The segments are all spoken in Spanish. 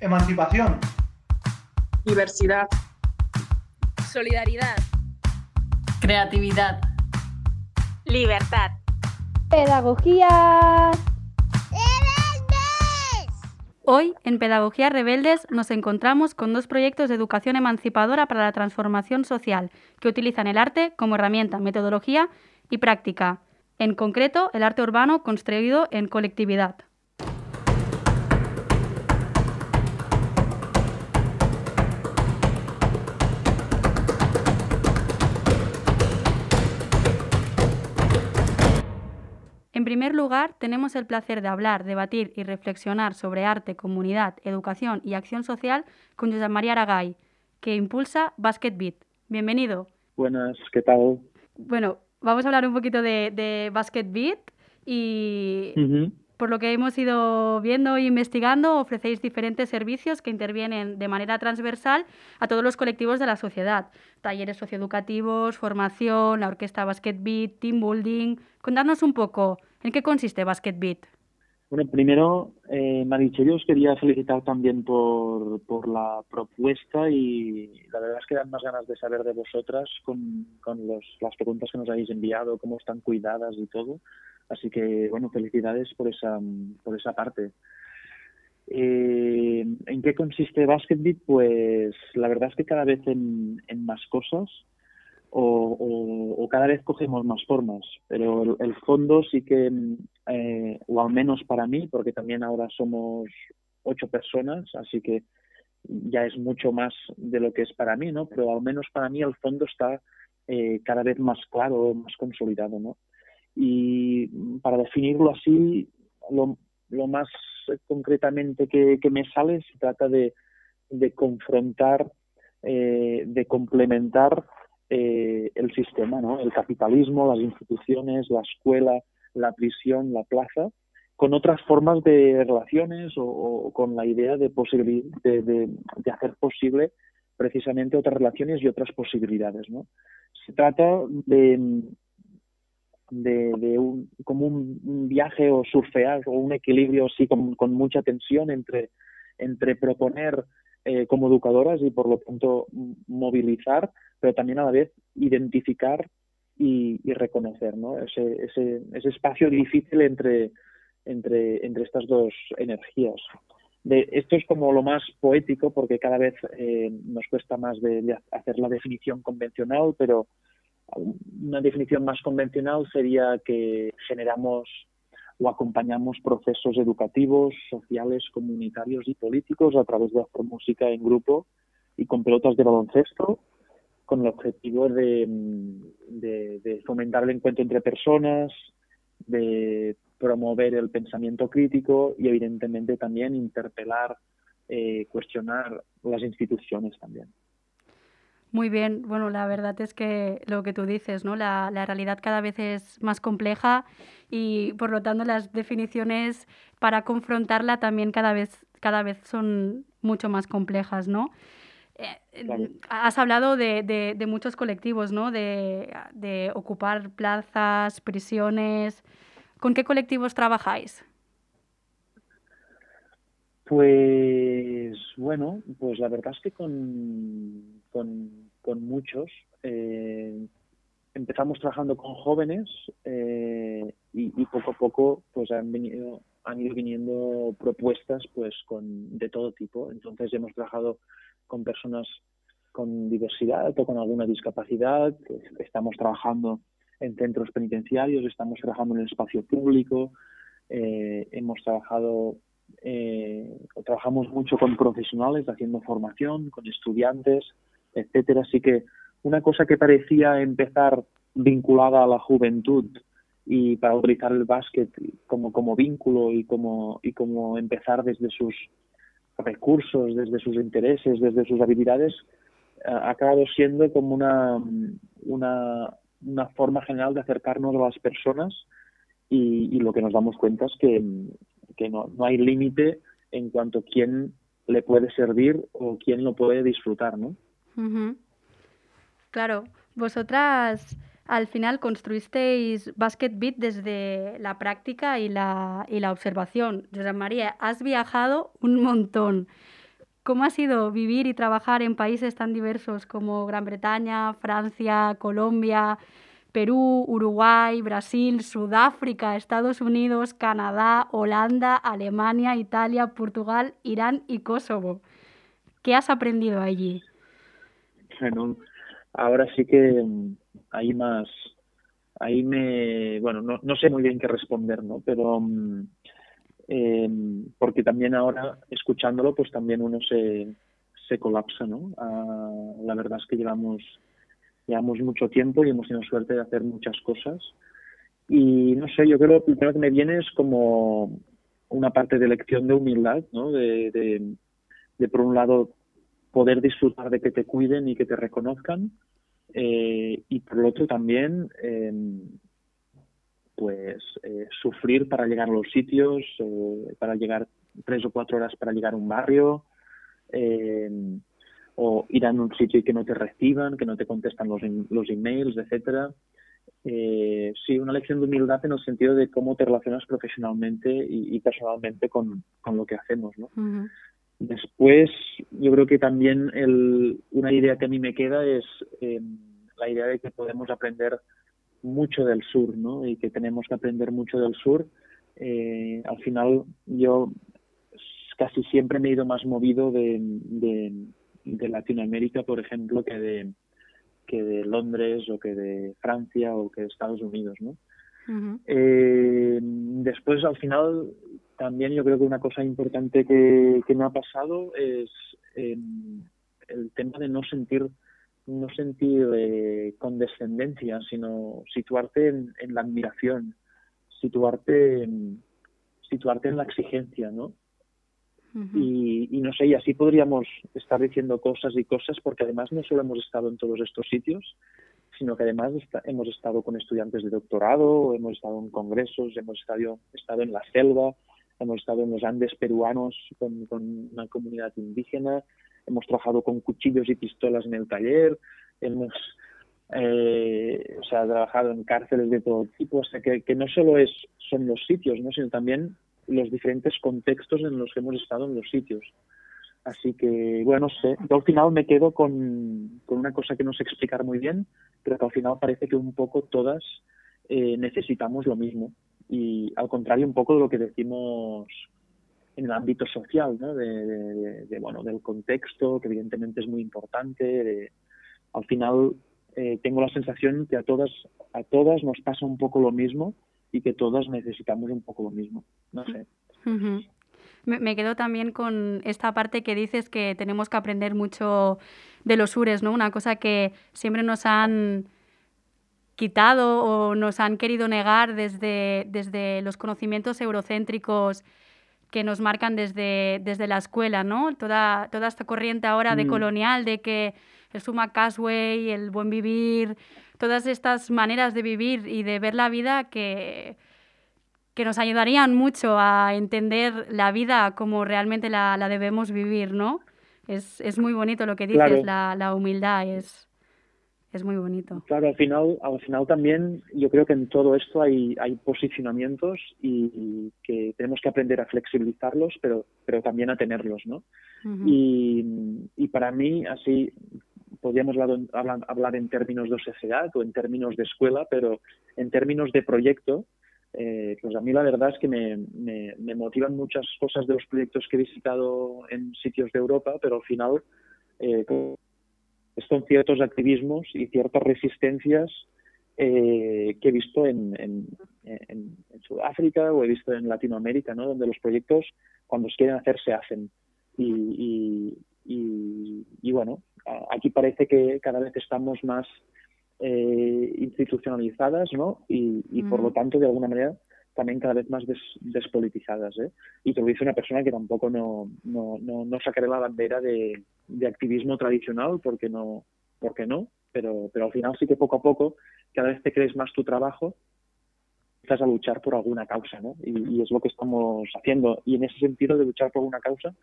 Emancipación. Diversidad. Solidaridad. Creatividad. Libertad. Pedagogía. Hoy, en Pedagogía Rebeldes, nos encontramos con dos proyectos de educación emancipadora para la transformación social que utilizan el arte como herramienta, metodología y práctica. En concreto, el arte urbano construido en colectividad. Primer lugar, tenemos el placer de hablar, debatir y reflexionar sobre arte, comunidad, educación y acción social con José María Aragay, que impulsa Basket Beat. Bienvenido. Buenas, ¿qué tal? Bueno, vamos a hablar un poquito de, Basket Beat y por lo que hemos ido viendo e investigando, ofrecéis diferentes servicios que intervienen de manera transversal a todos los colectivos de la sociedad. Talleres socioeducativos, formación, la orquesta Basket Beat, team building. Contarnos un poco ¿En qué consiste Basket Beat? Bueno, primero, eh, Marichel, os quería felicitar también por, por la propuesta y la verdad es que dan más ganas de saber de vosotras con, con los, las preguntas que nos habéis enviado, cómo están cuidadas y todo. Así que, bueno, felicidades por esa, por esa parte. Eh, ¿En qué consiste Basket Beat? Pues la verdad es que cada vez en, más cosas o, cada vez cogemos más formas, pero el, fondo sí que, eh, o al menos para mí, porque también ahora somos ocho personas, así que ya es mucho más de lo que es para mí, ¿no? Pero al menos para mí el fondo está eh, cada vez más claro, más consolidado, ¿no? Y para definirlo así, lo, más concretamente que, me sale se trata de, de confrontar, eh, de complementar eh, el sistema, ¿no? el capitalismo, las instituciones, la escuela, la prisión, la plaza, con otras formas de relaciones o, con la idea de, de, de, hacer posible precisamente otras relaciones y otras posibilidades. ¿no? Se trata de, de, un, como un, viaje o surfear o un equilibrio así con, con mucha tensión entre, entre proponer eh, como educadoras y por lo tanto movilizar, pero también a la vez identificar y, reconocer ¿no? ese, ese, ese, espacio difícil entre, entre, entre estas dos energías. De, esto es como lo más poético porque cada vez eh, nos cuesta más de, hacer la definición convencional, pero una definición más convencional sería que generamos o acompañamos procesos educativos, sociales, comunitarios y políticos a través de hacer música en grupo y con pelotas de baloncesto, con el objetivo de, fomentar el encuentro entre personas, de promover el pensamiento crítico y evidentemente también interpelar, eh, cuestionar las instituciones también. Muy bien, bueno, la verdad es que lo que tú dices, ¿no? La, la, realidad cada vez es más compleja y por lo tanto las definiciones para confrontarla también cada vez, cada vez son mucho más complejas, ¿no? Eh, has hablado de, de, de, muchos colectivos, ¿no? De, de ocupar plazas, prisiones. ¿Con qué colectivos trabajáis? Pues bueno, pues la verdad es que con, con, muchos. Eh, empezamos trabajando con jóvenes eh, y, poco a poco pues han venido han ido viniendo propuestas pues con de todo tipo. Entonces hemos trabajado con personas con diversidad o con alguna discapacidad. Estamos trabajando en centros penitenciarios estamos trabajando en el espacio público eh, hemos trabajado eh, trabajamos mucho con profesionales haciendo formación con estudiantes etcétera. Así que una cosa que parecía empezar vinculada a la juventud y para utilizar el básquet como, como vínculo y como, y como empezar desde sus recursos, desde sus intereses, desde sus habilidades, ha acabado siendo como una, una, una forma general de acercarnos a las personas y, y lo que nos damos cuenta es que, que no, no hay límite en cuanto a quién le puede servir o quién lo puede disfrutar, ¿no? Claro, vosotras al final construisteis Basket Beat desde la práctica y la, y la observación. José María, has viajado un montón. ¿cómo ha sido vivir y trabajar en países tan diversos como Gran Bretaña, Francia, Colombia, Perú, Uruguay, Brasil, Sudáfrica, Estados Unidos, Canadá, Holanda, Alemania, Italia, Portugal, Irán y Kosovo? ¿Qué has aprendido allí? Bueno, ahora sí que mm, hay más, ahí me, bueno, no, no sé muy bien qué responder, ¿no? Pero mm, eh, porque también ahora, escuchándolo, pues también uno se, se colapsa, ¿no? Ah, la verdad es que llevamos, llevamos mucho tiempo y hemos tenido suerte de hacer muchas cosas. Y no sé, yo creo que lo primero que me viene es como una parte de lección de humildad, ¿no? De, de, de por un lado, poder disfrutar de que te cuiden y que te reconozcan eh, y por otro también, eh, pues eh, sufrir para llegar a los sitios, para llegar tres o cuatro horas para llegar a un barrio, o ir a un sitio y que no te reciban, que no te contestan los, los emails, etcétera. sí, una lección de humildad en el sentido de cómo te relacionas profesionalmente y, personalmente con, con, lo que hacemos, ¿no? Después, yo creo que también el, una idea que a mí me queda es eh, la idea de que podemos aprender mucho del sur, ¿no? Y que tenemos que aprender mucho del sur. Eh, al final, yo casi siempre me he ido más movido de, de, Latinoamérica, por ejemplo, que de, que de Londres o que de Francia o que de Estados Unidos, ¿no? eh, después, al final, también yo creo que una cosa importante que, que me ha pasado es eh, el tema de no sentir no sentir eh, condescendencia, sino situarte en, en la admiración, situarte en, situarte en la exigencia, ¿no? y, y, no sé, y así podríamos estar diciendo cosas y cosas, porque además no solo hemos estado en todos estos sitios, sino que además hemos estado con estudiantes de doctorado, hemos estado en congresos, hemos estado, estado en la selva, hemos estado en los Andes peruanos con, una comunidad indígena, hemos trabajado con cuchillos y pistolas en el taller, hemos eh, o sea, trabajado en cárceles de todo tipo, o sea, que, que no solo es, son los sitios, ¿no? sino también los diferentes contextos en los que hemos estado en los sitios. Así que, bueno, no sé, yo al final me quedo con, con una cosa que no sé explicar muy bien, pero que al final parece que un poco todas eh, necesitamos lo mismo, y al contrario un poco de lo que decimos en el ámbito social, ¿no? de, bueno, del contexto, que evidentemente es muy importante. al final eh, tengo la sensación que a todas, a todas nos pasa un poco lo mismo y que todas necesitamos un poco lo mismo. No sé. me, quedo también con esta parte que dices que tenemos que aprender mucho de los sures, ¿no? Una cosa que siempre nos han quitado o nos han querido negar desde, desde los conocimientos eurocéntricos que nos marcan desde, desde la escuela, ¿no? Toda, toda esta corriente ahora de mm. colonial, de que el suma casway, el buen vivir, todas estas maneras de vivir y de ver la vida que, que nos ayudarían mucho a entender la vida como realmente la, la debemos vivir, ¿no? Es, es, muy bonito lo que dices, la, la humildad, es, es muy bonito. Claro, al final, al final también yo creo que en todo esto hay, hay posicionamientos y, que tenemos que aprender a flexibilizarlos, pero, pero también a tenerlos, ¿no? y, y, para mí, así, podríamos hablar, hablar, en términos de sociedad o en términos de escuela, pero en términos de proyecto, eh, pues a mí la verdad es que me, me, me, motivan muchas cosas de los proyectos que he visitado en sitios de Europa, pero al final... Eh, son ciertos activismos y ciertas resistencias eh, que he visto en, en, Sudáfrica o he visto en Latinoamérica, ¿no? donde los proyectos cuando se quieren hacer se hacen. Y, y, bueno, aquí parece que cada vez estamos más eh, institucionalizadas ¿no? y, y por lo mm. tanto, de alguna manera, también cada vez más despolitizadas. ¿eh? Y te lo dice una persona que tampoco no, no, no, no sacaré la bandera de, de, activismo tradicional, porque no, porque no, pero, pero al final sí que poco a poco, cada vez te crees más tu trabajo, estás a luchar por alguna causa, ¿no? Y, es lo que estamos haciendo. Y en ese sentido de luchar por una causa,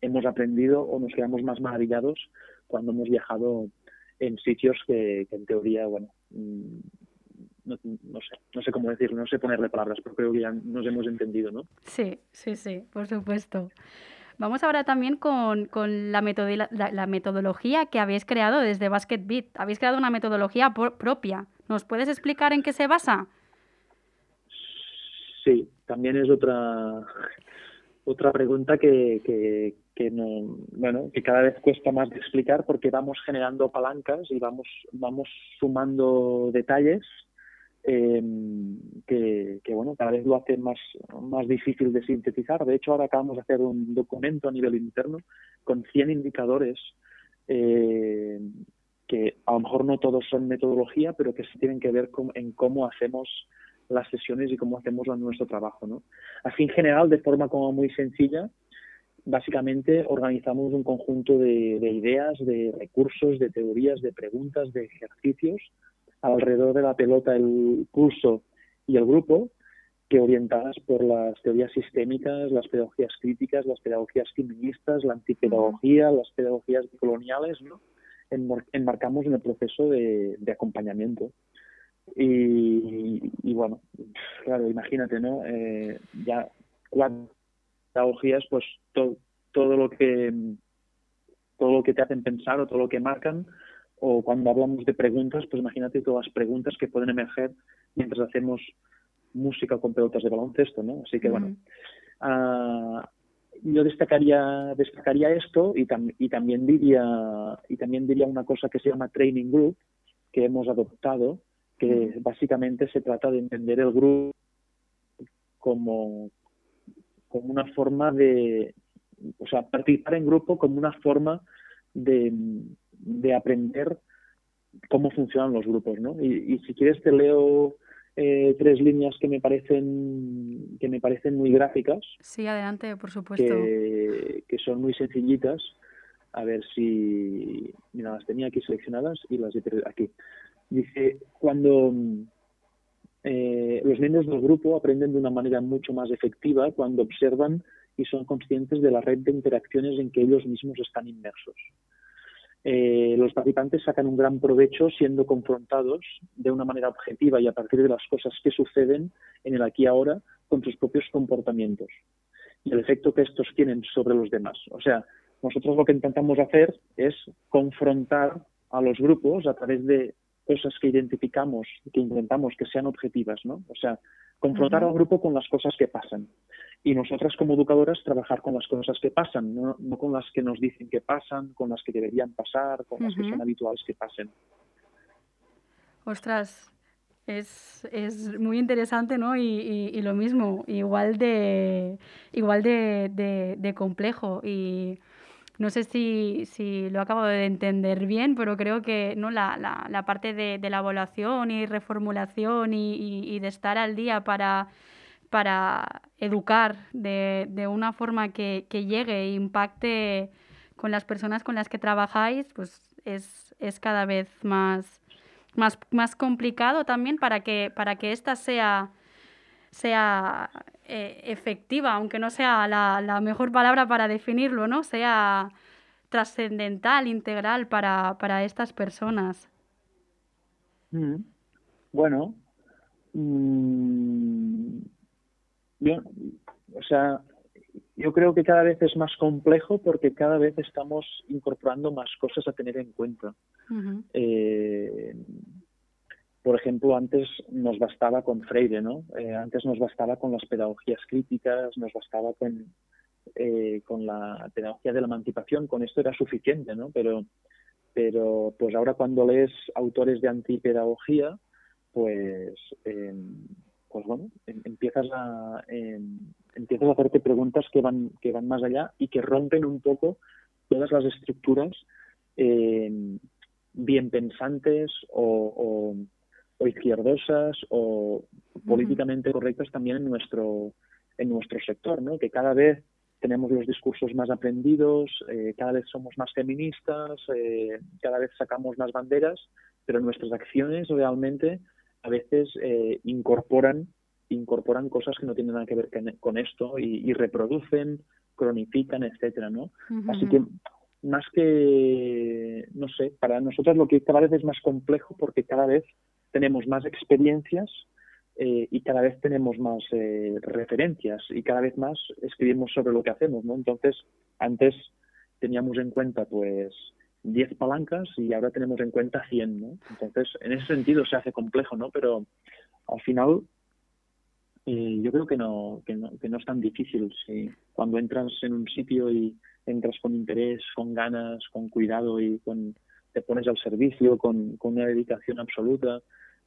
hemos aprendido o nos quedamos más maravillados cuando hemos viajado en sitios que, que en teoría, bueno, no, sé, no sé cómo decirlo, no sé ponerle palabras, pero creo que ya nos hemos entendido, ¿no? Sí, sí, sí, por supuesto. Vamos ahora también con, la, la, metodología que habéis creado desde Basket Beat. Habéis creado una metodología propia. ¿Nos puedes explicar en qué se basa? Sí, también es otra otra pregunta que, que, que, no, bueno, que cada vez cuesta más de explicar porque vamos generando palancas y vamos, vamos sumando detalles eh, que, bueno, cada vez lo hace más, más difícil de sintetizar. De hecho, ahora acabamos de hacer un documento a nivel interno con 100 indicadores eh, que a lo mejor no todos son metodología, pero que sí tienen que ver con, en cómo hacemos las sesiones y cómo hacemos nuestro trabajo. ¿no? Así, en general, de forma como muy sencilla, básicamente organizamos un conjunto de, ideas, de recursos, de teorías, de preguntas, de ejercicios alrededor de la pelota, el curso y el grupo, que orientadas por las teorías sistémicas, las pedagogías críticas, las pedagogías feministas, la antipedagogía, las pedagogías coloniales, ¿no? enmarcamos en el proceso de acompañamiento. Y, bueno, claro, imagínate, ¿no? Eh, ya cuatro pedagogías, pues todo lo que todo lo que te hacen pensar o todo lo que marcan, o cuando hablamos de preguntas, pues imagínate todas las preguntas que pueden emerger mientras hacemos música con pelotas de baloncesto, ¿no? Así que bueno, ah, yo destacaría destacaría esto y, y también diría y también diría una cosa que se llama training group que hemos adoptado que básicamente se trata de entender el grupo como, como una forma de, o sea, participar en grupo como una forma de, de aprender cómo funcionan los grupos, ¿no? Y, si quieres te leo eh, tres líneas que me parecen que me parecen muy gráficas. Sí, adelante, por supuesto. Que, que son muy sencillitas. A ver si, mira, las tenía aquí seleccionadas y las he aquí. Dice, cuando eh, los miembros del grupo aprenden de una manera mucho más efectiva cuando observan y son conscientes de la red de interacciones en que ellos mismos están inmersos. Eh, los participantes sacan un gran provecho siendo confrontados de una manera objetiva y a partir de las cosas que suceden en el aquí y ahora con sus propios comportamientos y el efecto que estos tienen sobre los demás. O sea, nosotros lo que intentamos hacer es confrontar a los grupos a través de cosas que identificamos que intentamos que sean objetivas, ¿no? O sea, confrontar al grupo con las cosas que pasan. Y nosotras como educadoras trabajar con las cosas que pasan, no, con las que nos dicen que pasan, con las que deberían pasar, con las que son habituales que pasen. Ostras, es, es muy interesante, ¿no? Y, y, lo mismo, igual de igual de, de, de complejo. Y no sé si, si lo acabo de entender bien, pero creo que no la, la, la parte de, de, la evaluación y reformulación y, y, de estar al día para, para educar de, de una forma que, que, llegue e impacte con las personas con las que trabajáis, pues es, es cada vez más, más, más complicado también para que, para que esta sea sea eh, efectiva, aunque no sea la, la, mejor palabra para definirlo, ¿no? Sea trascendental, integral para, para estas personas. Mm. Bueno, mm, yo, o sea, yo creo que cada vez es más complejo porque cada vez estamos incorporando más cosas a tener en cuenta. eh, por ejemplo, antes nos bastaba con Freire, ¿no? Eh, antes nos bastaba con las pedagogías críticas, nos bastaba con, eh, con la pedagogía de la emancipación, con esto era suficiente, ¿no? Pero, pero pues ahora cuando lees autores de antipedagogía, pues, eh, pues bueno, em, empiezas a, em, empiezas a hacerte preguntas que van, que van más allá y que rompen un poco todas las estructuras bien pensantes o o izquierdosas o políticamente correctas también en nuestro en nuestro sector, ¿no? Que cada vez tenemos los discursos más aprendidos, eh, cada vez somos más feministas, eh, cada vez sacamos más banderas, pero nuestras acciones realmente a veces eh, incorporan incorporan cosas que no tienen nada que ver con esto y, reproducen, cronifican, etcétera, ¿no? Así que más que no sé, para nosotros lo que cada vez es más complejo porque cada vez tenemos más experiencias eh, y cada vez tenemos más eh, referencias y cada vez más escribimos sobre lo que hacemos, ¿no? Entonces, antes teníamos en cuenta, pues, 10 palancas y ahora tenemos en cuenta 100, ¿no? Entonces, en ese sentido se hace complejo, ¿no? Pero al final eh, yo creo que no, que no, que no es tan difícil. Cuando entras en un sitio y entras con interés, con ganas, con cuidado y con, te pones al servicio con, con una dedicación absoluta,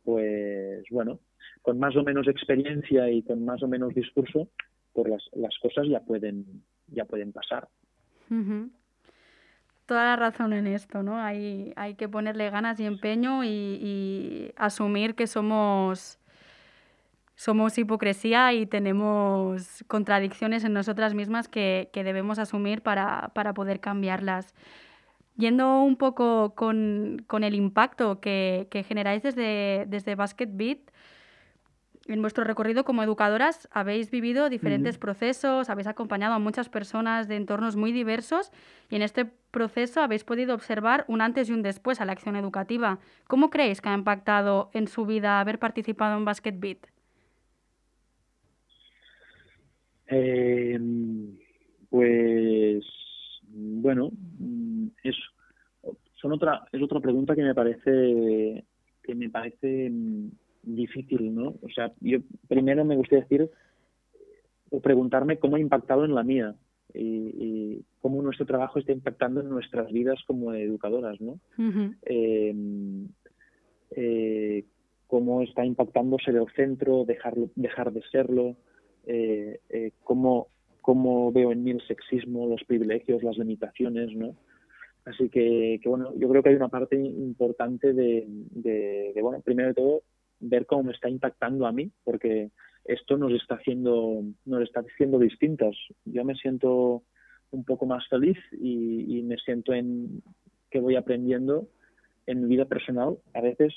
pues bueno, con más o menos experiencia y con más o menos discurso, pues las, las cosas ya pueden, ya pueden pasar. Toda la razón en esto, ¿no? Hay, hay que ponerle ganas y empeño y, y asumir que somos somos hipocresía y tenemos contradicciones en nosotras mismas que, que debemos asumir para, para, poder cambiarlas. Yendo un poco con, con el impacto que, que, generáis desde, desde Basket Beat, en vuestro recorrido como educadoras habéis vivido diferentes procesos, habéis acompañado a muchas personas de entornos muy diversos y en este proceso habéis podido observar un antes y un después a la acción educativa. ¿Cómo creéis que ha impactado en su vida haber participado en Basket Beat? Eh, pues bueno, es son otra es otra pregunta que me parece que me parece mm, difícil, ¿no? O sea, yo primero me gustaría decir o preguntarme cómo ha impactado en la mía y, cómo nuestro trabajo está impactando en nuestras vidas como educadoras, ¿no? eh, eh, cómo está impactando ser el centro, dejar, dejar de serlo, eh, eh, cómo, cómo, veo en mí el sexismo, los privilegios, las limitaciones, ¿no? Así que, que bueno, yo creo que hay una parte importante de, de, de, bueno, primero de todo, ver cómo me está impactando a mí, porque esto nos está haciendo, nos está haciendo distintas. Yo me siento un poco más feliz y, y me siento en que voy aprendiendo en mi vida personal, a veces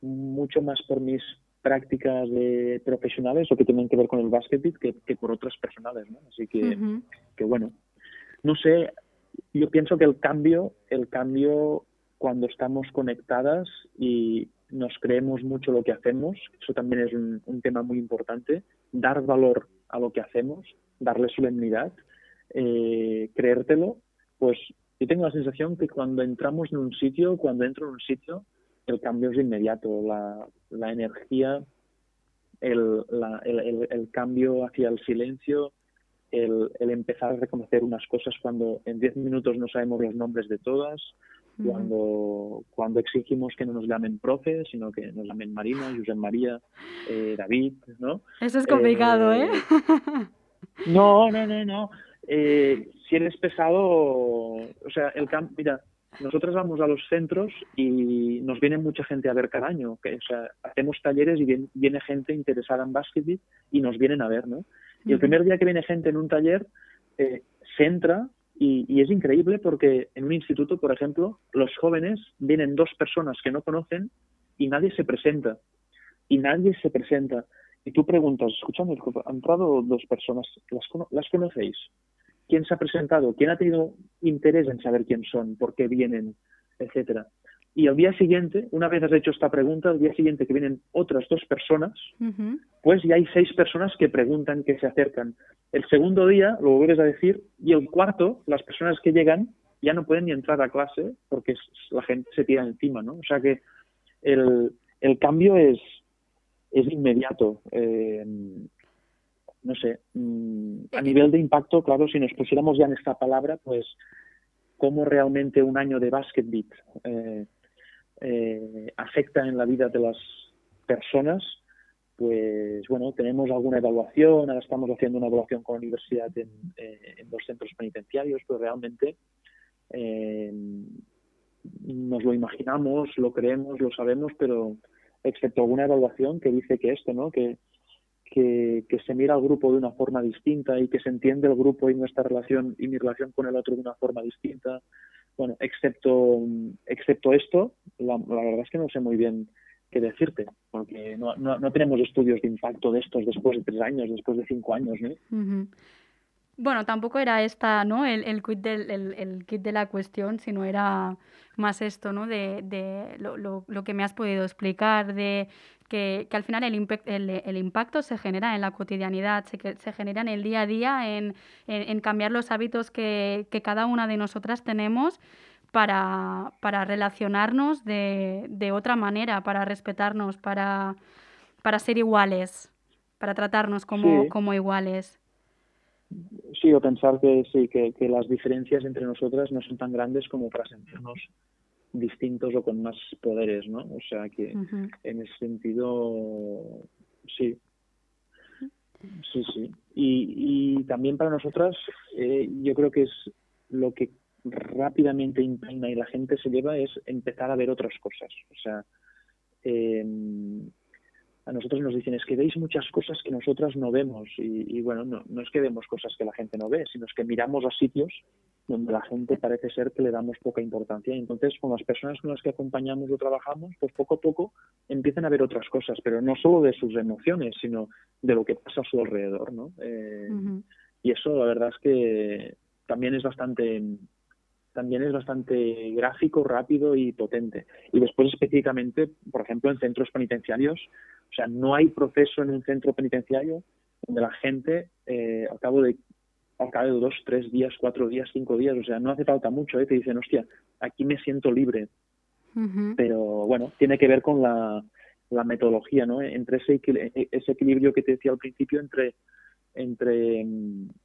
mucho más por mis prácticas de profesionales o que tienen que ver con el básquet que, que por otras personales, ¿no? Así que, uh -huh. que bueno, no sé, yo pienso que el cambio, el cambio cuando estamos conectadas y nos creemos mucho lo que hacemos, eso también es un, tema muy importante, dar valor a lo que hacemos, darle solemnidad, eh, creértelo, pues yo tengo la sensación que cuando entramos en un sitio, cuando entro en un sitio, el cambio es inmediato, la, la energía, el, la, el, el, el, cambio hacia el silencio, el, empezar a reconocer unas cosas cuando en 10 minutos no sabemos los nombres de todas. Cuando, cuando exigimos que no nos llamen profe, sino que nos llamen Marina, José María, eh, David, ¿no? Eso es complicado, ¿eh? ¿eh? no, no, no, no. Eh, si eres pesado, o sea, el cambio, mira, nosotros vamos a los centros y nos viene mucha gente a ver cada año. Que, o sea, hacemos talleres y viene, viene gente interesada en básquet y nos vienen a ver, ¿no? Y el primer día que viene gente en un taller, eh, se entra y, y, es increíble porque en un instituto, por ejemplo, los jóvenes vienen dos personas que no conocen y nadie se presenta. Y nadie se presenta. Y tú preguntas, escúchame, han entrado dos personas, ¿las, las conocéis? quién se ha presentado, quién ha tenido interés en saber quién son, por qué vienen, etcétera. Y al día siguiente, una vez has hecho esta pregunta, al día siguiente que vienen otras dos personas, uh -huh. pues ya hay seis personas que preguntan, que se acercan. El segundo día lo vuelves a decir y el cuarto, las personas que llegan ya no pueden ni entrar a clase porque la gente se tira encima, ¿no? O sea que el, el cambio es, es inmediato. Eh, no sé, mmm, a nivel de impacto, claro, si nos pusiéramos ya en esta palabra, pues cómo realmente un año de Basket Beat eh, eh, afecta en la vida de las personas, pues bueno, tenemos alguna evaluación, ahora estamos haciendo una evaluación con la universidad en, eh, dos centros penitenciarios, pero realmente eh, nos lo imaginamos, lo creemos, lo sabemos, pero excepto alguna evaluación que dice que esto, ¿no? Que que, que, se mira al grupo de una forma distinta y que se entiende el grupo y nuestra relación y mi relación con el otro de una forma distinta. Bueno, excepto, excepto esto, la, verdad es que no sé muy bien qué decirte, porque no, no, no, tenemos estudios de impacto de estos después de tres años, después de cinco años. ¿no? Bueno, tampoco era esta, ¿no? El, el, kit del, el, el, kit de la cuestión, sino era más esto, ¿no? De, de lo, lo, lo, que me has podido explicar, de que, al final el, impacto se genera en la cotidianidad, se, se genera en el día a día, en, cambiar los hábitos que, cada una de nosotras tenemos para, relacionarnos de, otra manera, para respetarnos, para, ser iguales, para tratarnos como, como iguales. Sí, o pensar que sí, que, que, las diferencias entre nosotras no son tan grandes como para sentirnos distintos o con más poderes, ¿no? O sea que en ese sentido, sí. Sí, sí. Y, y también para nosotras, eh, yo creo que es lo que rápidamente impregna y la gente se lleva es empezar a ver otras cosas. O sea, eh, a nosotros nos dicen es que veis muchas cosas que nosotras no vemos y, bueno, no, no, es que vemos cosas que la gente no ve, sino es que miramos a sitios donde la gente parece ser que le damos poca importancia. Y entonces con las personas con las que acompañamos o trabajamos, pues poco a poco empiezan a ver otras cosas, pero no solo de sus emociones, sino de lo que pasa a su alrededor, ¿no? Eh, y eso la verdad es que también es bastante también es bastante gráfico, rápido y potente. Y después específicamente, por ejemplo, en centros penitenciarios, o sea, no hay proceso en un centro penitenciario donde la gente, eh, al cabo de al cabo de dos, tres días, cuatro días, cinco días, o sea, no hace falta mucho, ¿eh? te dicen, hostia, aquí me siento libre. Pero bueno, tiene que ver con la, la metodología, ¿no? Entre ese, ese equilibrio que te decía al principio entre entre,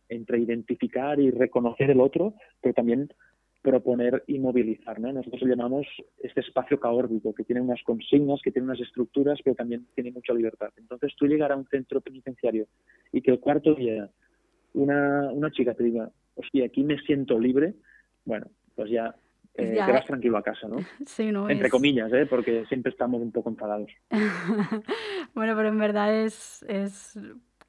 entre identificar y reconocer el otro, pero también proponer y movilizar. ¿no? Nosotros lo llamamos este espacio caórbico, que tiene unas consignas, que tiene unas estructuras, pero también tiene mucha libertad. Entonces, tú llegar a un centro penitenciario y que el cuarto día una, una chica te diga, hostia, aquí me siento libre, bueno, pues ya, eh, te vas tranquilo a casa, ¿no? Sí, no Entre comillas, ¿eh? porque siempre estamos un poco enfadados. bueno, pero en verdad es, es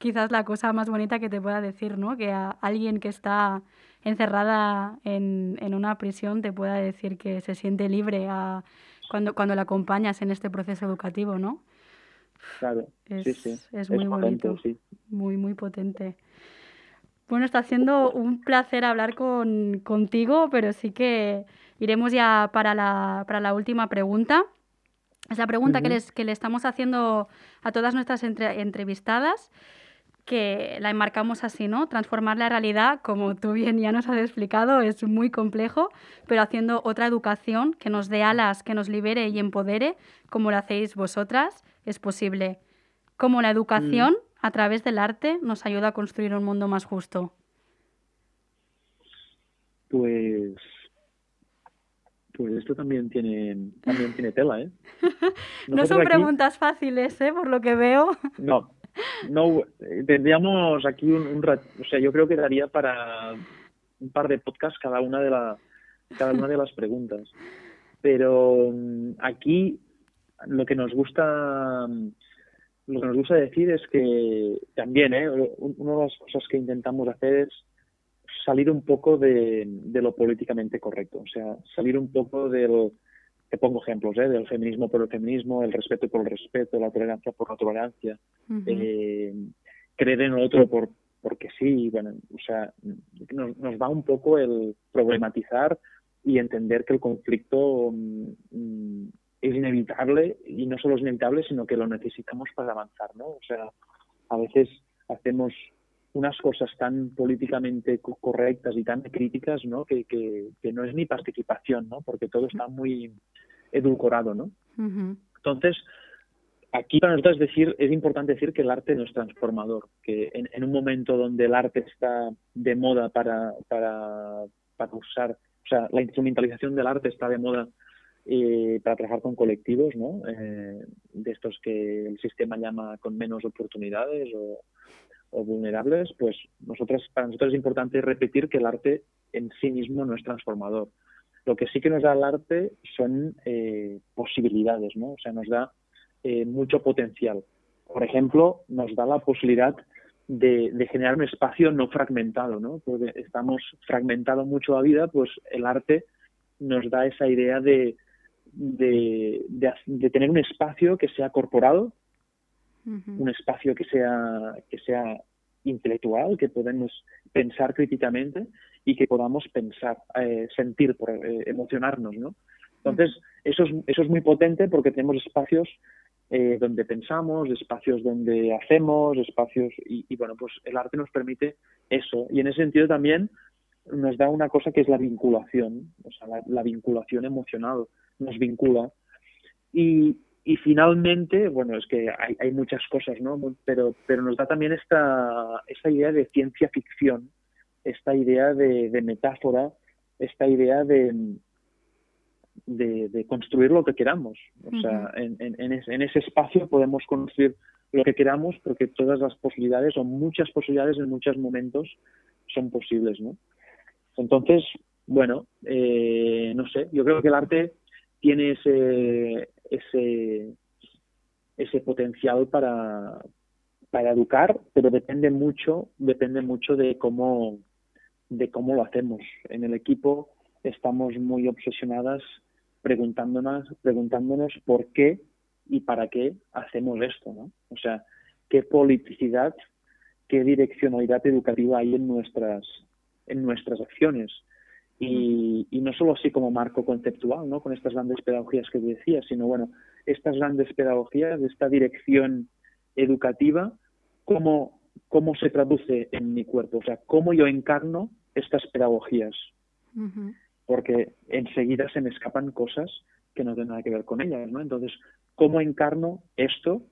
quizás la cosa más bonita que te pueda decir, ¿no? Que a alguien que está encerrada en, en una prisión te pueda decir que se siente libre a, cuando, cuando la acompañas en este proceso educativo, ¿no? Claro, es, sí, sí. Es muy bonito, muy, muy potente. Bueno, está siendo un placer hablar con, contigo, pero sí que iremos ya para la, para la última pregunta. Esa pregunta que, les, que le estamos haciendo a todas nuestras entrevistadas que la enmarcamos así, ¿no? Transformar la realidad, como tú bien ya nos has explicado, es muy complejo, pero haciendo otra educación que nos dé alas, que nos libere y empodere, como lo hacéis vosotras, es posible. Como la educación, mm. a través del arte, nos ayuda a construir un mundo más justo. Pues pues esto también tiene, también tiene tela, ¿eh? no son preguntas fáciles, ¿eh? Por lo que veo. No, no, tendríamos aquí un, un o sea, yo creo que daría para un par de podcasts cada una de la, cada una de las preguntas. Pero mm, aquí lo que nos gusta lo que nos gusta decir es que también ¿eh? una de las cosas que intentamos hacer es salir un poco de, de lo políticamente correcto, o sea, salir un poco del, te pongo ejemplos ¿eh? del feminismo por el feminismo, el respeto por el respeto, la tolerancia por la tolerancia, eh, creer en el otro por porque sí, bueno, o sea, nos, nos va un poco el problematizar y entender que el conflicto mm, es inevitable y no solo es inevitable, sino que lo necesitamos para avanzar, ¿no? O sea, a veces hacemos unas cosas tan políticamente correctas y tan críticas, ¿no? Que, que, que no es ni participación, ¿no? Porque todo está muy edulcorado, ¿no? Entonces, aquí para nosotros es decir, es importante decir que el arte no es transformador, que en, un momento donde el arte está de moda para, para, para usar, o sea, la instrumentalización del arte está de moda eh, para trabajar con colectivos, ¿no? Eh, de estos que el sistema llama con menos oportunidades o, o vulnerables, pues nosotros, para nosotros es importante repetir que el arte en sí mismo no es transformador. Lo que sí que nos da el arte son eh, posibilidades, ¿no? O sea, nos da eh, mucho potencial. Por ejemplo, nos da la posibilidad de, generar un espacio no fragmentado, ¿no? Porque estamos fragmentado mucho la vida, pues el arte nos da esa idea de, de, tener un espacio que sea corporado, un espacio que sea, que sea intelectual, que podemos pensar críticamente y que podamos pensar, eh, sentir, eh, emocionarnos, ¿no? Entonces, eso es, eso es muy potente porque tenemos espacios eh, donde pensamos, espacios donde hacemos, espacios y, bueno, pues el arte nos permite eso. Y en ese sentido también nos da una cosa que es la vinculación, o sea, la, vinculación emocional, nos vincula. Y, y finalmente, bueno, es que hay, hay muchas cosas, ¿no? Pero, pero nos da también esta, esta idea de ciencia ficción, esta idea de, de metáfora, esta idea de, de, construir lo que queramos. O sea, en, en, ese espacio podemos construir lo que queramos porque todas las posibilidades o muchas posibilidades en muchos momentos son posibles, ¿no? Entonces, bueno, eh, no sé, yo creo que el arte tiene ese, ese, ese potencial para, para educar, pero depende mucho, depende mucho de cómo, de cómo lo hacemos. En el equipo estamos muy obsesionadas preguntándonos, preguntándonos por qué y para qué hacemos esto, ¿no? O sea, qué politicidad, qué direccionalidad educativa hay en nuestras, en nuestras acciones. Y, y, no solo así como marco conceptual, ¿no? Con estas grandes pedagogías que decía, sino bueno, estas grandes pedagogías, esta dirección educativa, cómo, cómo se traduce en mi cuerpo, o sea, cómo yo encarno estas pedagogías porque enseguida se me escapan cosas que no tienen nada que ver con ellas, ¿no? Entonces, ¿cómo encarno esto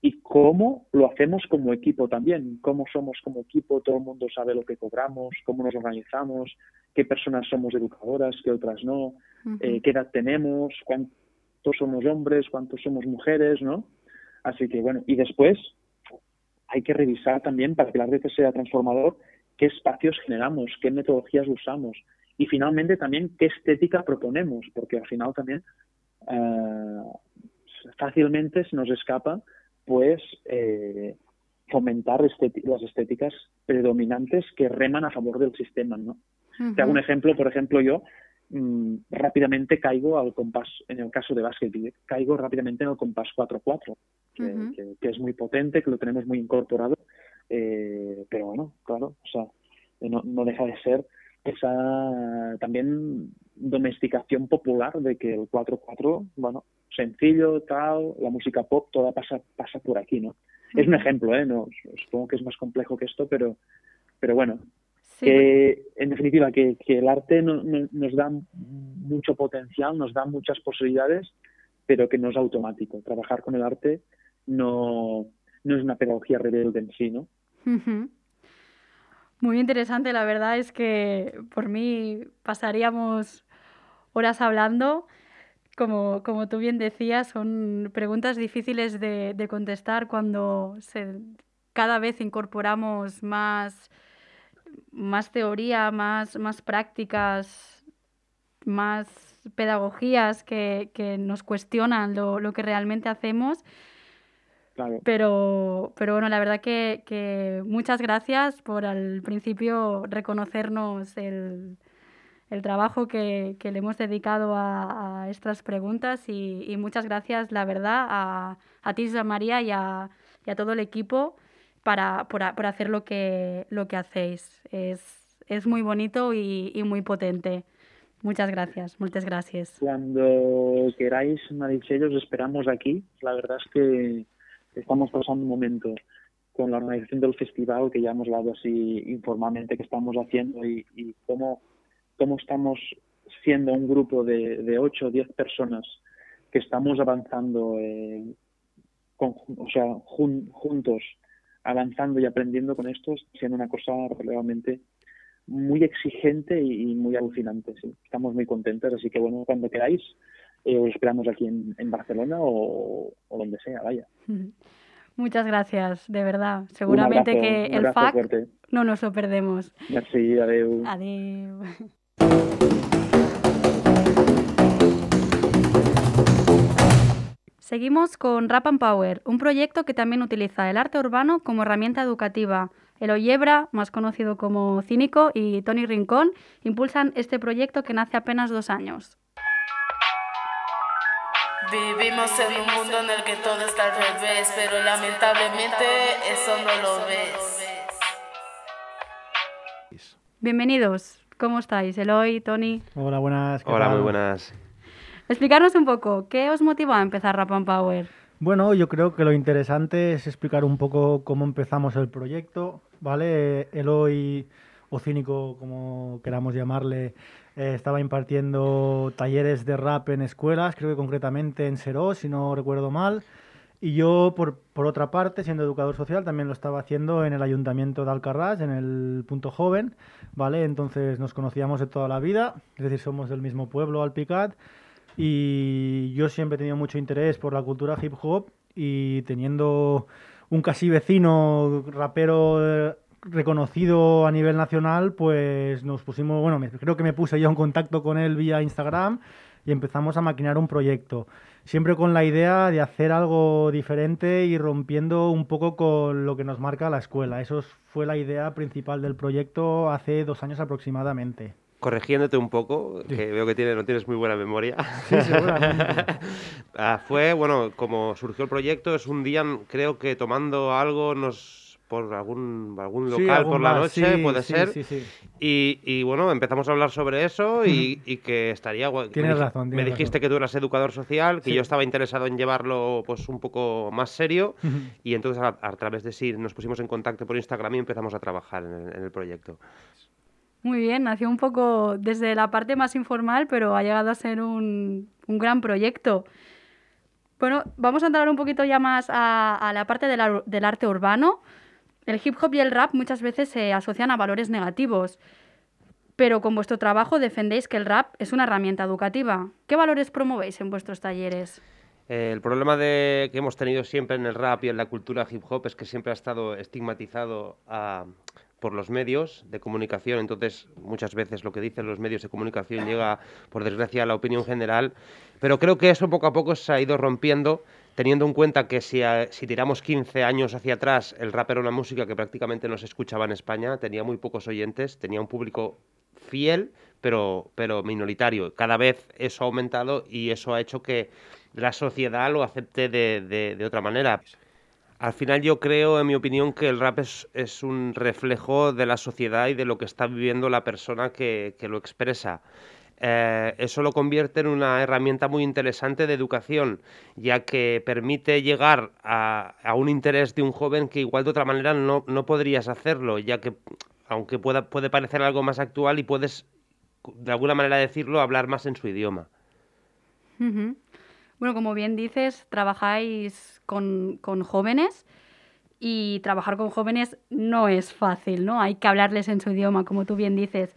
y cómo lo hacemos como equipo también? ¿Cómo somos como equipo? Todo el mundo sabe lo que cobramos, cómo nos organizamos, qué personas somos educadoras, qué otras no, eh, qué edad tenemos, cuántos somos hombres, cuántos somos mujeres, ¿no? Así que bueno, y después hay que revisar también para que la red sea transformador qué espacios generamos, qué metodologías usamos, y finalmente también qué estética proponemos, porque al final también eh, fácilmente se nos escapa pues eh, fomentar las estéticas predominantes que reman a favor del sistema, ¿no? Te hago un ejemplo, por ejemplo, yo mm, rápidamente caigo al compás, en el caso de básquet, caigo rápidamente en el compás 4-4, que, que, es muy potente, que lo tenemos muy incorporado, eh, pero bueno, claro, o sea, no, no deja de ser esa también domesticación popular de que el 4-4, bueno, sencillo, tal, la música pop, toda pasa, pasa por aquí, ¿no? Es un ejemplo, ¿eh? No, supongo que es más complejo que esto, pero, pero bueno, que en definitiva que, que el arte no, nos da mucho potencial, nos da muchas posibilidades, pero que no es automático. Trabajar con el arte no, no es una pedagogía rebelde en sí, ¿no? Muy interesante, la verdad es que por mí pasaríamos horas hablando. Como, como tú bien decías, son preguntas difíciles de, de contestar cuando se, cada vez incorporamos más, más teoría, más, más prácticas, más pedagogías que, que nos cuestionan lo, lo que realmente hacemos pero, pero bueno, la verdad que, muchas gracias por al principio reconocernos el, trabajo que, le hemos dedicado a, estas preguntas y, muchas gracias, la verdad, a, a ti, María, y a, todo el equipo para, por, hacer lo que, lo que hacéis. Es, muy bonito y, y muy potente. Muchas gracias, muchas gracias. Cuando queráis, Marichelle, os esperamos aquí. La verdad es que estamos pasando un momento con la organización del festival que ya hemos hablado así informalmente que estamos haciendo y, cómo, cómo estamos siendo un grupo de, de 8 o 10 personas que estamos avanzando, eh, o sea, juntos, avanzando y aprendiendo con esto, siendo una cosa realmente muy exigente y, muy alucinante. Estamos muy contentos, así que bueno, cuando queráis, eh, os esperamos aquí en, en Barcelona o, o, donde sea, vaya. Muchas gracias, de verdad. Seguramente que el FAC no nos lo perdemos. Merci. Adiós. Seguimos con Rap and Power, un proyecto que también utiliza el arte urbano como herramienta educativa. El Oyebra, más conocido como Cínico, y Tony Rincón impulsan este proyecto que nace apenas dos años. Vivimos en un mundo en el que todo está al revés, pero lamentablemente eso no lo ves. Bienvenidos, ¿cómo estáis? Eloy, Tony. Hola, buenas. Hola, muy buenas. Explicarnos un poco, ¿qué os motivó a empezar Rap and Power? Bueno, yo creo que lo interesante es explicar un poco cómo empezamos el proyecto, ¿vale? Eloy o Cínico, como queramos llamarle, eh, estaba impartiendo talleres de rap en escuelas, creo que concretamente en Seró, si no recuerdo mal. Y yo, por, por, otra parte, siendo educador social, también lo estaba haciendo en el Ayuntamiento de Alcarrás, en el Punto Joven, ¿vale? Entonces nos conocíamos de toda la vida, es decir, somos del mismo pueblo, Alpicat, y yo siempre he tenido mucho interés por la cultura hip hop y teniendo un casi vecino rapero eh, reconocido a nivel nacional, pues nos pusimos, bueno, creo que me puse yo en contacto con él vía Instagram y empezamos a maquinar un proyecto. Siempre con la idea de hacer algo diferente y rompiendo un poco con lo que nos marca la escuela. Eso fue la idea principal del proyecto hace dos años aproximadamente corrigiéndote un poco, que veo que tiene, no tienes muy buena memoria. Sí. Ah, fue, bueno, como surgió el proyecto, es un día, creo que tomando algo nos por algún, algún local por la noche, puede ser. Y, y, bueno, empezamos a hablar sobre eso y, y que estaría Tienes me, razón. me dijiste que tú eras educador social, que yo estaba interesado en llevarlo pues un poco más serio y entonces a, través de sí nos pusimos en contacto por Instagram y empezamos a trabajar en el proyecto. Muy bien, nació un poco desde la parte más informal, pero ha llegado a ser un, un gran proyecto. Bueno, vamos a entrar un poquito ya más a, a la parte de la, del arte urbano. El hip hop y el rap muchas veces se asocian a valores negativos, pero con vuestro trabajo defendéis que el rap es una herramienta educativa. ¿Qué valores promovéis en vuestros talleres? Eh, el problema que hemos tenido siempre en el rap y en la cultura hip hop es que siempre ha estado estigmatizado a, por los medios de comunicación, entonces muchas veces lo que dicen los medios de comunicación llega, por desgracia, a la opinión general, pero creo que eso poco a poco se ha ido rompiendo, teniendo en cuenta que si, tiramos 15 años hacia atrás, el rap era una música que prácticamente no se escuchaba en España, tenía muy pocos oyentes, tenía un público fiel, pero, pero minoritario. Cada vez eso ha aumentado y eso ha hecho que la sociedad lo acepte de, de otra manera. Al final yo creo, en mi opinión, que el rap es, es, un reflejo de la sociedad y de lo que está viviendo la persona que, que lo expresa. Eh, eso lo convierte en una herramienta muy interesante de educación, ya que permite llegar a, un interés de un joven que igual de otra manera no, no podrías hacerlo, ya que aunque pueda, puede parecer algo más actual y puedes, de alguna manera decirlo, hablar más en su idioma. Bueno, como bien dices, trabajáis con, jóvenes y trabajar con jóvenes no es fácil, ¿no? Hay que hablarles en su idioma, como tú bien dices.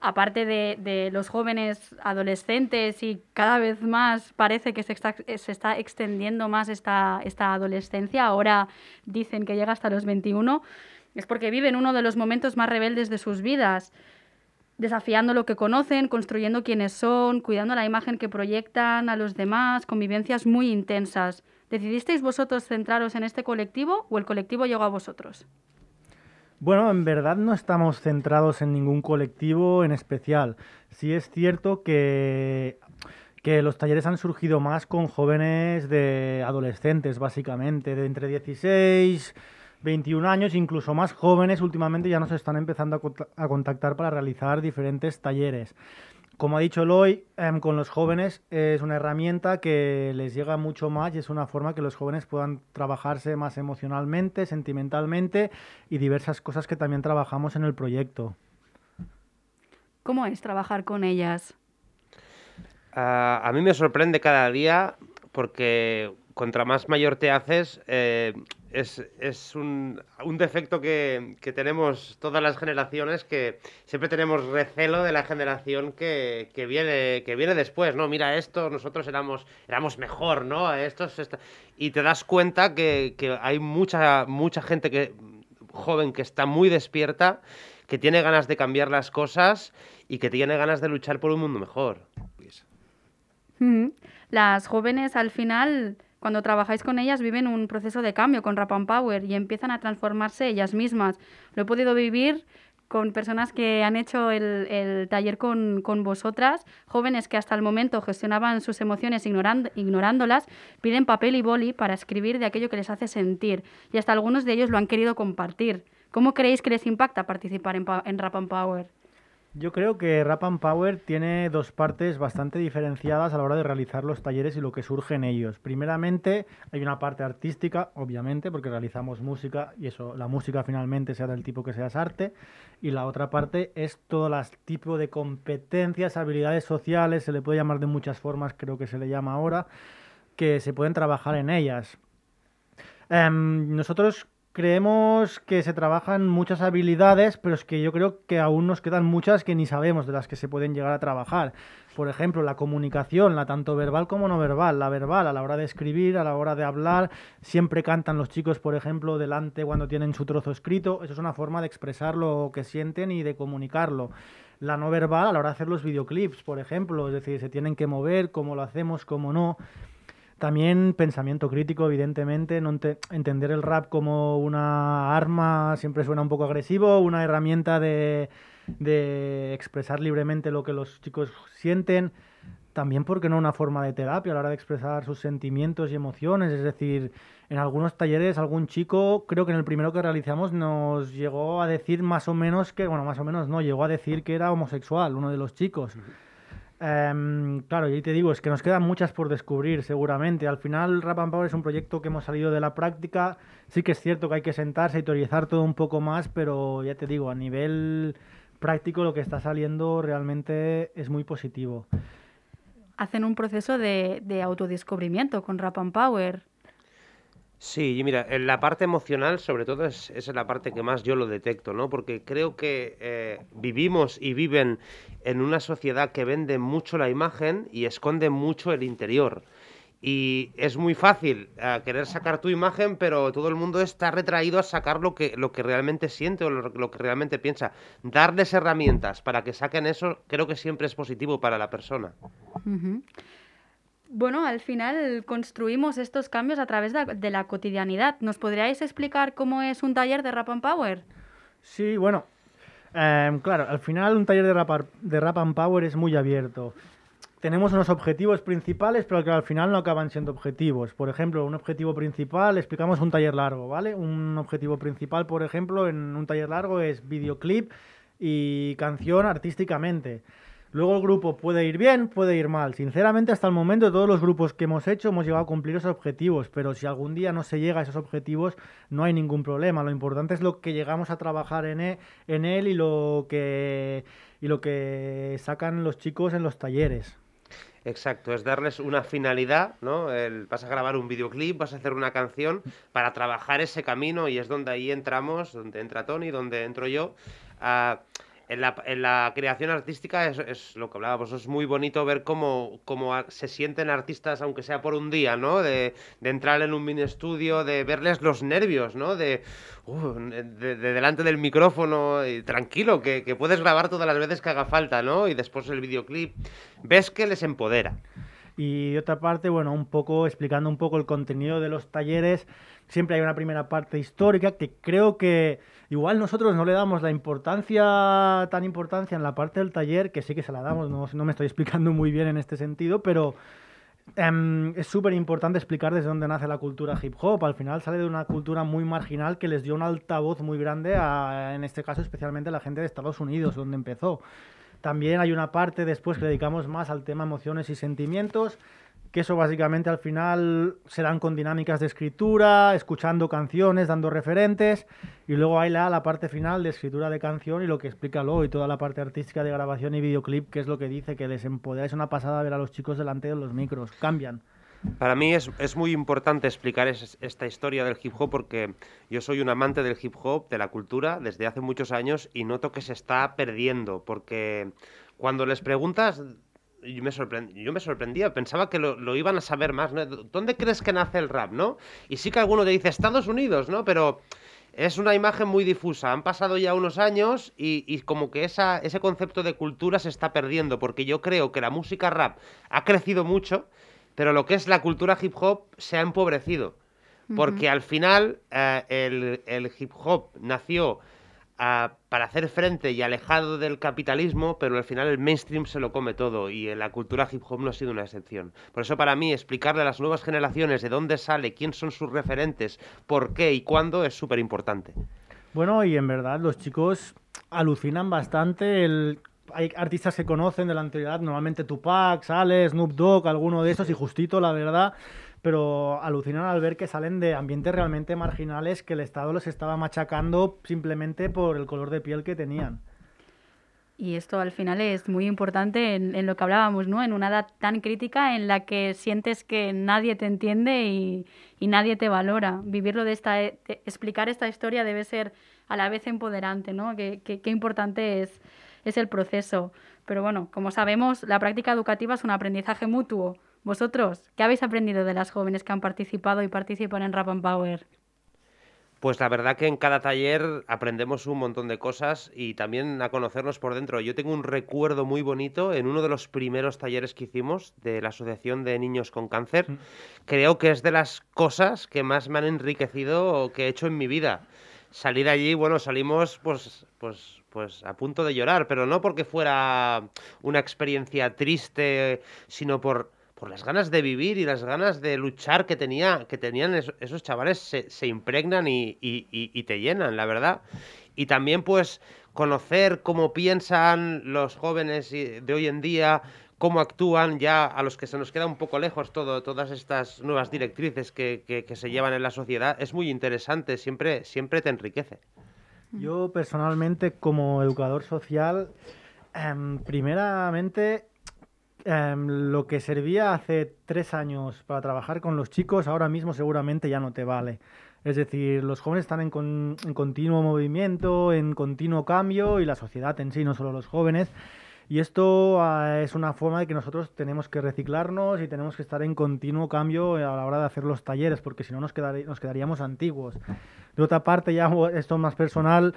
Aparte de, los jóvenes adolescentes y cada vez más parece que se está, se está extendiendo más esta, esta adolescencia, ahora dicen que llega hasta los 21, es porque viven uno de los momentos más rebeldes de sus vidas desafiando lo que conocen, construyendo quiénes son, cuidando la imagen que proyectan a los demás, convivencias muy intensas. ¿Decidisteis vosotros centraros en este colectivo o el colectivo llegó a vosotros? Bueno, en verdad no estamos centrados en ningún colectivo en especial. Sí es cierto que, que los talleres han surgido más con jóvenes de adolescentes, básicamente, de entre 16 21 años, incluso más jóvenes, últimamente ya nos están empezando a, contactar para realizar diferentes talleres. Como ha dicho Eloy, em, con los jóvenes es una herramienta que les llega mucho más y es una forma que los jóvenes puedan trabajarse más emocionalmente, sentimentalmente y diversas cosas que también trabajamos en el proyecto. ¿Cómo es trabajar con ellas? Ah, a mí me sorprende cada día porque contra más mayor te haces, eh, es, es un, un, defecto que, que, tenemos todas las generaciones, que siempre tenemos recelo de la generación que, que, viene, que viene después, ¿no? Mira esto, nosotros éramos, éramos mejor, ¿no? Estos, Y te das cuenta que, que hay mucha, mucha gente que, joven que está muy despierta, que tiene ganas de cambiar las cosas y que tiene ganas de luchar por un mundo mejor. Las jóvenes al final cuando trabajáis con ellas viven un proceso de cambio con Rap and Power y empiezan a transformarse ellas mismas. Lo he podido vivir con personas que han hecho el, taller con, vosotras, jóvenes que hasta el momento gestionaban sus emociones ignorándolas, piden papel y boli para escribir de aquello que les hace sentir y hasta algunos de ellos lo han querido compartir. ¿Cómo creéis que les impacta participar en, en Rap and Power? Yo creo que Rap and Power tiene dos partes bastante diferenciadas a la hora de realizar los talleres y lo que surge en ellos. Primeramente, hay una parte artística, obviamente, porque realizamos música y eso, la música finalmente sea del tipo que seas arte. Y la otra parte es todo el tipo de competencias, habilidades sociales, se le puede llamar de muchas formas, creo que se le llama ahora, que se pueden trabajar en ellas. Em, nosotros creemos que se trabajan muchas habilidades, pero es que yo creo que aún nos quedan muchas que ni sabemos de las que se pueden llegar a trabajar. Por ejemplo, la comunicación, la tanto verbal como no verbal. La verbal, a la hora de escribir, a la hora de hablar, siempre cantan los chicos, por ejemplo, delante cuando tienen su trozo escrito. Eso es una forma de expresar lo que sienten y de comunicarlo. La no verbal, a la hora de hacer los videoclips, por ejemplo, es decir, se tienen que mover, cómo lo hacemos, cómo no. También pensamiento crítico, evidentemente, no entender el rap como una arma siempre suena un poco agresivo, una herramienta de, expresar libremente lo que los chicos sienten, también porque no una forma de terapia a la hora de expresar sus sentimientos y emociones, es decir, en algunos talleres algún chico, creo que en el primero que realizamos nos llegó a decir más o menos que, bueno, más o menos no, llegó a decir que era homosexual, uno de los chicos. Em, claro, y te digo, es que nos quedan muchas por descubrir, seguramente. Al final, Rap and Power es un proyecto que hemos salido de la práctica. Sí que es cierto que hay que sentarse y teorizar todo un poco más, pero ya te digo, a nivel práctico lo que está saliendo realmente es muy positivo. Hacen un proceso de, de autodescubrimiento con Rap and Power. Sí, y mira, en la parte emocional, sobre todo, es, es la parte que más yo lo detecto, ¿no? Porque creo que eh, vivimos y viven en una sociedad que vende mucho la imagen y esconde mucho el interior. Y es muy fácil eh, querer sacar tu imagen, pero todo el mundo está retraído a sacar lo que, lo que realmente siente o lo, que realmente piensa. Darles herramientas para que saquen eso, creo que siempre es positivo para la persona. Bueno, al final construimos estos cambios a través de, la cotidianidad. ¿Nos podríais explicar cómo es un taller de Rap and Power? Sí, bueno, em, claro, al final un taller de rap, de rap and Power es muy abierto. Tenemos unos objetivos principales, pero que al final no acaban siendo objetivos. Por ejemplo, un objetivo principal, explicamos un taller largo, ¿vale? Un objetivo principal, por ejemplo, en un taller largo es videoclip y canción artísticamente. Luego el grupo puede ir bien, puede ir mal. Sinceramente, hasta el momento, todos los grupos que hemos hecho hemos llegado a cumplir esos objetivos, pero si algún día no se llega a esos objetivos, no hay ningún problema. Lo importante es lo que llegamos a trabajar en él, e, él y, lo que, y lo que sacan los chicos en los talleres. Exacto, es darles una finalidad, ¿no? El, vas a grabar un videoclip, vas a hacer una canción para trabajar ese camino y es donde ahí entramos, donde entra Tony, donde entro yo. En la, en la creación artística es, es, lo que hablábamos, es muy bonito ver cómo, cómo se sienten artistas, aunque sea por un día, ¿no? De, de entrar en un mini estudio, de verles los nervios, ¿no? De, uh, de, delante del micrófono, tranquilo, que, que puedes grabar todas las veces que haga falta, ¿no? Y después el videoclip, ves que les empodera. Y otra parte, bueno, un poco explicando un poco el contenido de los talleres, siempre hay una primera parte histórica que creo que igual nosotros no le damos la importancia, tan importancia en la parte del taller, que sí que se la damos, no, no me estoy explicando muy bien en este sentido, pero em, es súper importante explicar desde dónde nace la cultura hip hop. Al final sale de una cultura muy marginal que les dio un altavoz muy grande, a, en este caso especialmente a la gente de Estados Unidos, donde empezó. También hay una parte después que dedicamos más al tema emociones y sentimientos que eso básicamente al final serán con dinámicas de escritura, escuchando canciones, dando referentes, y luego hay la, la parte final de escritura de canción y lo que explica luego, y toda la parte artística de grabación y videoclip, que es lo que dice que les empodera. Es una pasada ver a los chicos delante de los micros, cambian. Para mí es, es muy importante explicar esta historia del hip hop porque yo soy un amante del hip hop, de la cultura, desde hace muchos años y noto que se está perdiendo porque cuando les preguntas yo me, yo me sorprendía, pensaba que lo, iban a saber más, ¿no? ¿Dónde crees que nace el rap, no? Y sí que alguno te dice Estados Unidos, ¿no? Pero es una imagen muy difusa. Han pasado ya unos años y, como que esa, ese concepto de cultura se está perdiendo, porque yo creo que la música rap ha crecido mucho, pero lo que es la cultura hip hop se ha empobrecido. Porque al final eh, el, el hip hop nació para hacer frente y alejado del capitalismo, pero al final el mainstream se lo come todo y la cultura hip hop no ha sido una excepción. Por eso para mí explicarle a las nuevas generaciones de dónde sale, quién son sus referentes, por qué y cuándo es súper importante. Bueno, y en verdad los chicos alucinan bastante el hay artistas que conocen de la antigüedad, normalmente Tupac, sale, Snoop Dogg, alguno de esos, y justito, la verdad, pero alucinan al ver que salen de ambientes realmente marginales que el Estado los estaba machacando simplemente por el color de piel que tenían. Y esto al final es muy importante en, lo que hablábamos, ¿no? En una edad tan crítica en la que sientes que nadie te entiende y, nadie te valora. Vivirlo de esta, explicar esta historia debe ser a la vez empoderante, ¿no? Qué, qué, importante es, es el proceso. Pero bueno, como sabemos, la práctica educativa es un aprendizaje mutuo. ¿Vosotros qué habéis aprendido de las jóvenes que han participado y participan en Rap and Power? Pues la verdad que en cada taller aprendemos un montón de cosas y también a conocernos por dentro. Yo tengo un recuerdo muy bonito en uno de los primeros talleres que hicimos de la Asociación de Niños con Cáncer. Creo que es de las cosas que más me han enriquecido o que he hecho en mi vida. Salir allí, bueno, salimos pues, pues, pues a punto de llorar, pero no porque fuera una experiencia triste, sino por por las ganas de vivir y las ganas de luchar que, tenía, que tenían esos, chavales se, impregnan y, te llenan, la verdad. Y también pues conocer cómo piensan los jóvenes de hoy en día, cómo actúan ya a los que se nos queda un poco lejos todo, todas estas nuevas directrices que, se llevan en la sociedad, es muy interesante, siempre, siempre te enriquece. Yo personalmente como educador social, em, primeramente Em, lo que servía hace tres años para trabajar con los chicos, ahora mismo seguramente ya no te vale. Es decir, los jóvenes están en, en, continuo movimiento, en continuo cambio y la sociedad en sí, no solo los jóvenes. Y esto ah, es una forma de que nosotros tenemos que reciclarnos y tenemos que estar en continuo cambio a la hora de hacer los talleres, porque si no nos, nos quedaríamos antiguos. De otra parte, ya esto más personal,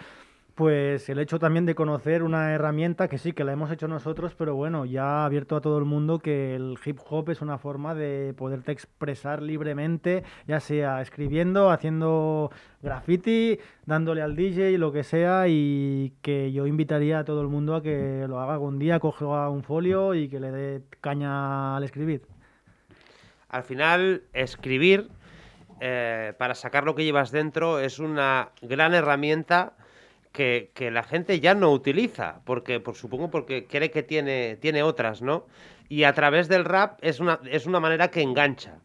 pues el hecho también de conocer una herramienta que sí, que la hemos hecho nosotros, pero bueno, ya ha abierto a todo el mundo que el hip hop es una forma de poderte expresar libremente, ya sea escribiendo, haciendo graffiti, dándole al DJ, lo que sea, y que yo invitaría a todo el mundo a que lo haga algún día, coja un folio y que le dé caña al escribir. Al final, escribir, eh, para sacar lo que llevas dentro, es una gran herramienta que, la gente ya no utiliza, porque por supongo porque cree que tiene, tiene otras, ¿no? Y a través del rap es una, es una manera que engancha.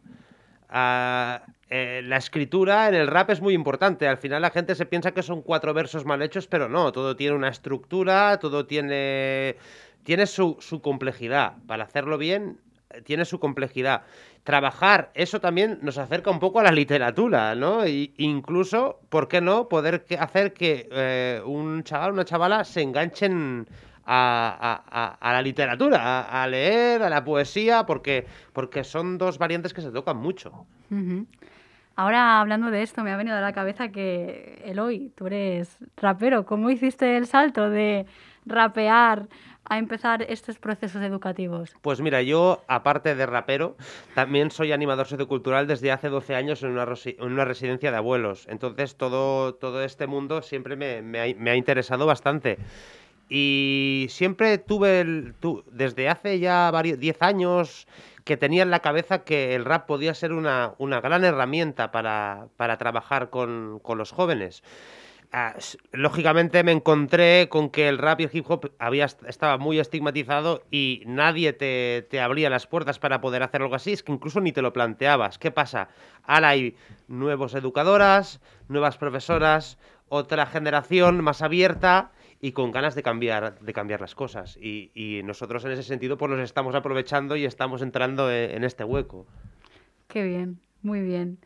Ah, eh, la escritura en el rap es muy importante. Al final la gente se piensa que son cuatro versos mal hechos, pero no, todo tiene una estructura, todo tiene, tiene su, su complejidad. Para hacerlo bien, tiene su complejidad trabajar eso también nos acerca un poco a la literatura, ¿no? Y incluso, ¿por qué no? Poder hacer que eh, un chaval, una chavala se enganchen a, la literatura, a, leer, a la poesía, porque, porque son dos variantes que se tocan mucho. Ahora, hablando de esto, me ha venido a la cabeza que, Eloy, tú eres rapero. ¿Cómo hiciste el salto de rapear a empezar estos procesos educativos? Pues mira, yo, aparte de rapero, también soy animador sociocultural desde hace 12 años en una, en una residencia de abuelos. Entonces, todo, todo este mundo siempre me, me, ha, interesado bastante. Y siempre tuve, el, desde hace ya varios, 10 años, que tenía en la cabeza que el rap podía ser una, una gran herramienta para, para trabajar con, con los jóvenes. Lógicamente me encontré con que el rap y el hip hop había, estaba muy estigmatizado y nadie te, te, abría las puertas para poder hacer algo así, es que incluso ni te lo planteabas. ¿Qué pasa? Ahora hay nuevos educadoras, nuevas profesoras, otra generación más abierta y con ganas de cambiar, de cambiar las cosas. Y, y nosotros en ese sentido pues nos estamos aprovechando y estamos entrando en, en este hueco. Qué bien, muy bien.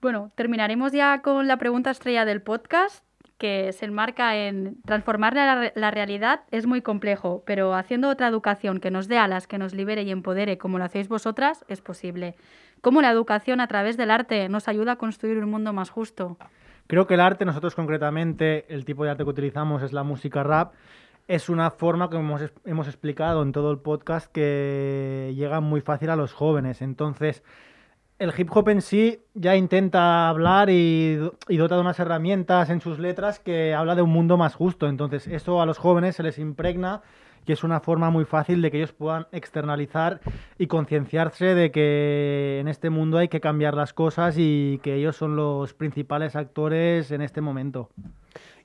Bueno, terminaremos ya con la pregunta estrella del podcast, que se enmarca en transformar la, realidad es muy complejo, pero haciendo otra educación que nos dé alas, que nos libere y empodere, como lo hacéis vosotras, es posible. ¿Cómo la educación a través del arte nos ayuda a construir un mundo más justo? Creo que el arte, nosotros concretamente, el tipo de arte que utilizamos es la música rap. Es una forma, como hemos, hemos explicado en todo el podcast, que llega muy fácil a los jóvenes. Entonces, el hip hop en sí ya intenta hablar y, dota de unas herramientas en sus letras que habla de un mundo más justo. Entonces, eso a los jóvenes se les impregna y es una forma muy fácil de que ellos puedan externalizar y concienciarse de que en este mundo hay que cambiar las cosas y que ellos son los principales actores en este momento.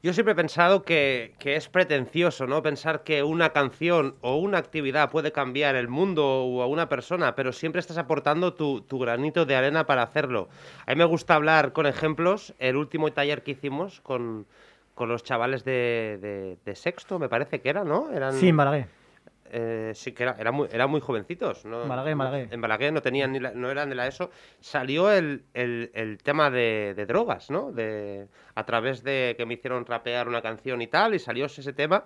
Yo siempre he pensado que, es pretencioso, ¿no? Pensar que una canción o una actividad puede cambiar el mundo o a una persona, pero siempre estás aportando tu, granito de arena para hacerlo. A mí me gusta hablar con ejemplos. El último taller que hicimos con, los chavales de, sexto, me parece que era, ¿no? Eran... Sí, en Balaguer. Eh, sí, que era, era muy, eran muy jovencitos. ¿no? Balaguer. En Balaguer no tenían ni la, no eran de la ESO. Salió el, el, el tema de, de, drogas, ¿no? De, a través de que me hicieron rapear una canción y tal, y salió ese tema.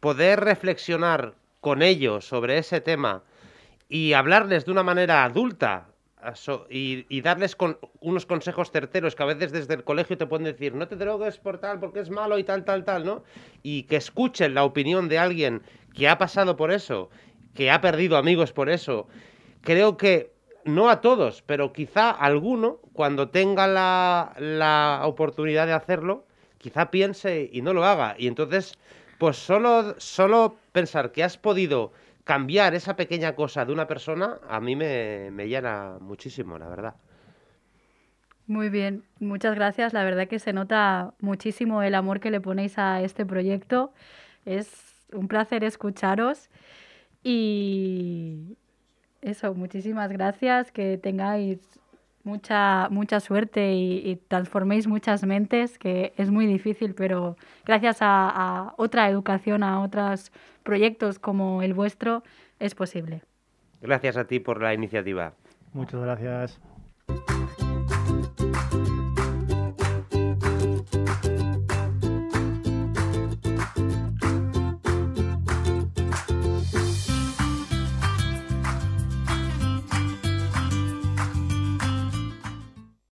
Poder reflexionar con ellos sobre ese tema y hablarles de una manera adulta, y, y, darles con unos consejos certeros que a veces desde el colegio te pueden decir no te drogues por tal porque es malo y tal, tal, tal, ¿no? Y que escuchen la opinión de alguien que ha pasado por eso, que ha perdido amigos por eso. Creo que no a todos, pero quizá alguno, cuando tenga la, la oportunidad de hacerlo, quizá piense y no lo haga. Y entonces, pues solo, solo pensar que has podido cambiar esa pequeña cosa de una persona a mí me, me, llena muchísimo, la verdad. Muy bien, muchas gracias. La verdad que se nota muchísimo el amor que le ponéis a este proyecto. Es un placer escucharos y eso, muchísimas gracias, que tengáis mucha, mucha suerte y, y, transforméis muchas mentes, que es muy difícil, pero gracias a, a otra educación, a otros proyectos como el vuestro, es posible. Gracias a ti por la iniciativa. Muchas gracias.